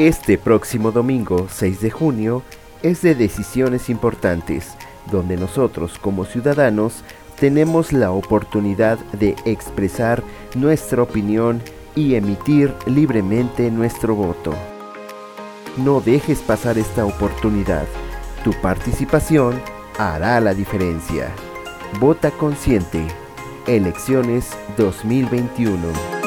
Este próximo domingo 6 de junio es de decisiones importantes, donde nosotros como ciudadanos tenemos la oportunidad de expresar nuestra opinión y emitir libremente nuestro voto. No dejes pasar esta oportunidad. Tu participación hará la diferencia. Vota consciente. Elecciones 2021.